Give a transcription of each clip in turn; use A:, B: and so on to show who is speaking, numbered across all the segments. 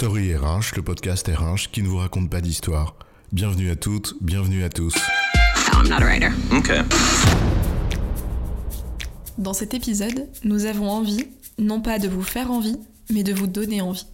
A: Story RH, le podcast RH qui ne vous raconte pas d'histoire. Bienvenue à toutes, bienvenue à tous.
B: I'm not a writer.
C: Okay.
D: Dans cet épisode, nous avons envie, non pas de vous faire envie, mais de vous donner envie.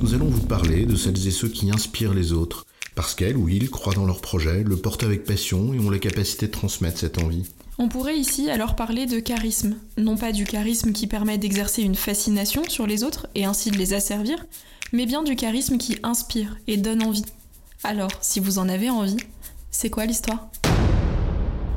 A: Nous allons vous parler de celles et ceux qui inspirent les autres, parce qu'elles ou ils croient dans leur projet, le portent avec passion et ont la capacité de transmettre cette envie.
D: On pourrait ici alors parler de charisme, non pas du charisme qui permet d'exercer une fascination sur les autres et ainsi de les asservir, mais bien du charisme qui inspire et donne envie. Alors, si vous en avez envie, c'est quoi l'histoire?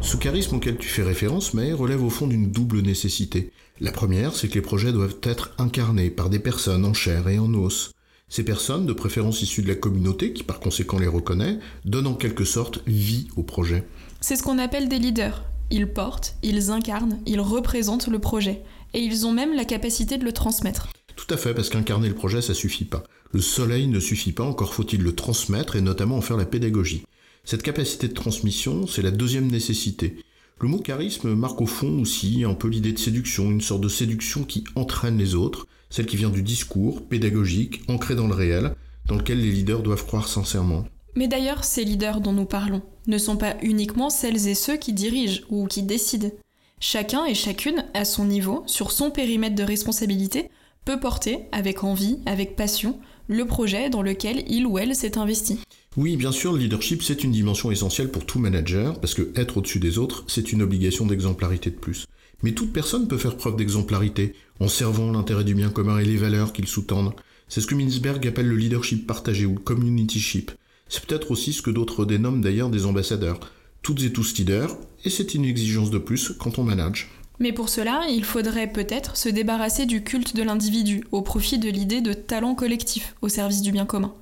A: Ce charisme auquel tu fais référence, mais relève au fond d'une double nécessité. La première, c'est que les projets doivent être incarnés par des personnes en chair et en os. Ces personnes, de préférence issues de la communauté, qui par conséquent les reconnaît, donnent en quelque sorte vie au projet.
D: C'est ce qu'on appelle des leaders. Ils portent, ils incarnent, ils représentent le projet. Et ils ont même la capacité de le transmettre.
A: Tout à fait, parce qu'incarner le projet, ça suffit pas. Le soleil ne suffit pas, encore faut-il le transmettre et notamment en faire la pédagogie. Cette capacité de transmission, c'est la deuxième nécessité. Le mot charisme marque au fond aussi un peu l'idée de séduction, une sorte de séduction qui entraîne les autres, celle qui vient du discours, pédagogique, ancré dans le réel, dans lequel les leaders doivent croire sincèrement.
D: Mais d'ailleurs, ces leaders dont nous parlons ne sont pas uniquement celles et ceux qui dirigent ou qui décident. Chacun et chacune, à son niveau, sur son périmètre de responsabilité, peut porter, avec envie, avec passion, le projet dans lequel il ou elle s'est investi.
A: Oui, bien sûr, le leadership, c'est une dimension essentielle pour tout manager, parce que être au-dessus des autres, c'est une obligation d'exemplarité de plus. Mais toute personne peut faire preuve d'exemplarité, en servant l'intérêt du bien commun et les valeurs qu'il sous-tendent. C'est ce que Minsberg appelle le leadership partagé ou le communityship. C'est peut-être aussi ce que d'autres dénomment d'ailleurs des ambassadeurs. Toutes et tous leaders, et c'est une exigence de plus quand on manage.
D: Mais pour cela, il faudrait peut-être se débarrasser du culte de l'individu au profit de l'idée de talent collectif au service du bien commun.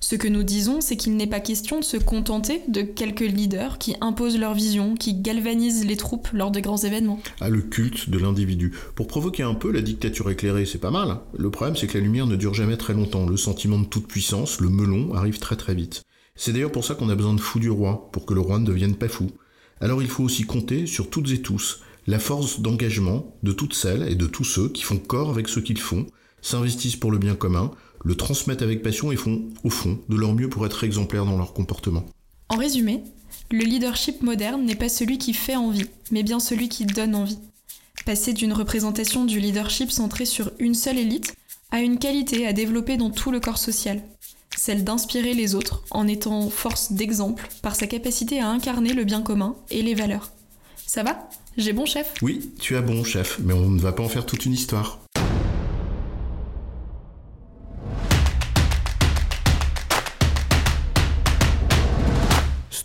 D: Ce que nous disons, c'est qu'il n'est pas question de se contenter de quelques leaders qui imposent leur vision, qui galvanisent les troupes lors de grands événements.
A: Ah, le culte de l'individu. Pour provoquer un peu la dictature éclairée, c'est pas mal. hein. Le problème, c'est que la lumière ne dure jamais très longtemps. Le sentiment de toute puissance, le melon, arrive très très vite. C'est d'ailleurs pour ça qu'on a besoin de fou du roi, pour que le roi ne devienne pas fou. Alors il faut aussi compter sur toutes et tous, la force d'engagement de toutes celles et de tous ceux qui font corps avec ce qu'ils font, s'investissent pour le bien commun, le transmettent avec passion et font, au fond, de leur mieux pour être exemplaires dans leur comportement.
D: En résumé, le leadership moderne n'est pas celui qui fait envie, mais bien celui qui donne envie. Passer d'une représentation du leadership centrée sur une seule élite à une qualité à développer dans tout le corps social, celle d'inspirer les autres en étant force d'exemple par sa capacité à incarner le bien commun et les valeurs. Ça va? J'ai bon chef?
A: Oui, tu as bon, chef, mais on ne va pas en faire toute une histoire.